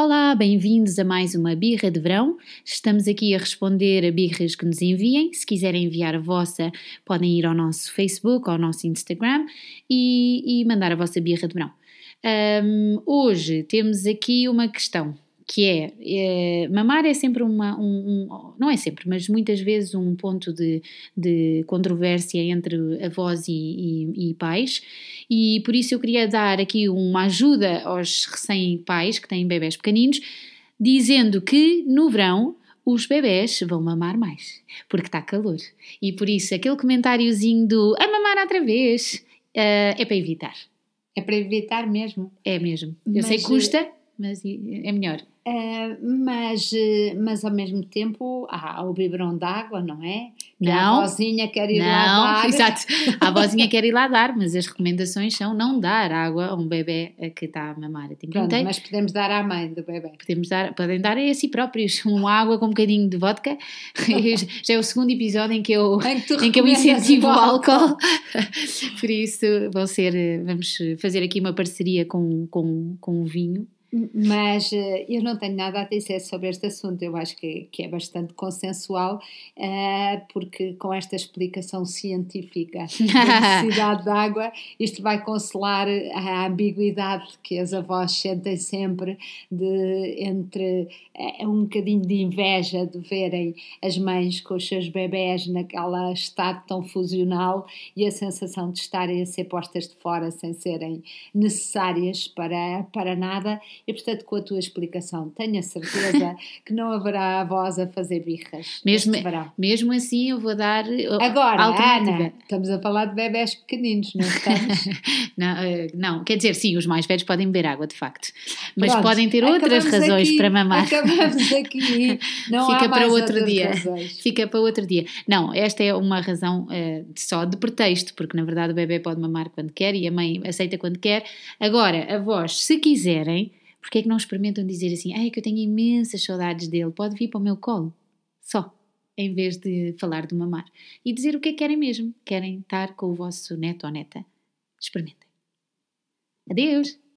Olá, bem-vindos a mais uma birra de verão. Estamos aqui a responder a birras que nos enviem. Se quiserem enviar a vossa, podem ir ao nosso Facebook, ao nosso Instagram e, e mandar a vossa birra de verão. Um, hoje temos aqui uma questão que é, é, mamar é sempre uma, um, um, não é sempre, mas muitas vezes um ponto de, de controvérsia entre avós e, e, e, pais e por isso eu queria dar aqui uma ajuda aos recém-pais que têm bebés pequeninos, dizendo que no verão os bebés vão mamar mais, porque está calor. E por isso aquele comentáriozinho do a mamar outra vez uh, é para evitar. É para evitar mesmo? É mesmo. Eu mas, sei que custa, mas é melhor. Uh, mas, eh, mas ao mesmo tempo há o biberão d'água, não é? Que não. A vozinha quer ir não, lá dar. Exato. A vozinha quer ir lá dar, mas as recomendações são não dar água a um bebê que está a mamar. Pronto, mas podemos dar à mãe do bebê. Podemos dar, podem dar a si próprios uma água com um bocadinho de vodka. Já é o segundo episódio em que eu, em, em que eu incentivo o álcool. Por isso, vão ser, vamos fazer aqui uma parceria com, com, com o vinho mas uh, eu não tenho nada a dizer sobre este assunto, eu acho que, que é bastante consensual, uh, porque com esta explicação científica da necessidade de água, isto vai consolar a ambiguidade que as avós sentem sempre de, entre uh, um bocadinho de inveja de verem as mães com os seus bebés naquela estado tão fusional e a sensação de estarem a ser postas de fora sem serem necessárias para, para nada e, portanto, com a tua explicação, tenho a certeza que não haverá avós a fazer birras. Mesmo, mesmo assim, eu vou dar. Agora, Ana, estamos a falar de bebés pequeninos, não estamos? não, eh, não, quer dizer, sim, os mais velhos podem beber água, de facto. Mas Pronto, podem ter outras razões aqui, para mamar. Acabamos aqui. Não Fica para outro dia. Razões. Fica para outro dia. Não, esta é uma razão uh, só de pretexto, porque na verdade o bebê pode mamar quando quer e a mãe aceita quando quer. Agora, avós, se quiserem porque é que não experimentam dizer assim, ai, que eu tenho imensas saudades dele, pode vir para o meu colo? Só. Em vez de falar de mamar. E dizer o que é que querem mesmo. Querem estar com o vosso neto ou neta? Experimentem. Adeus!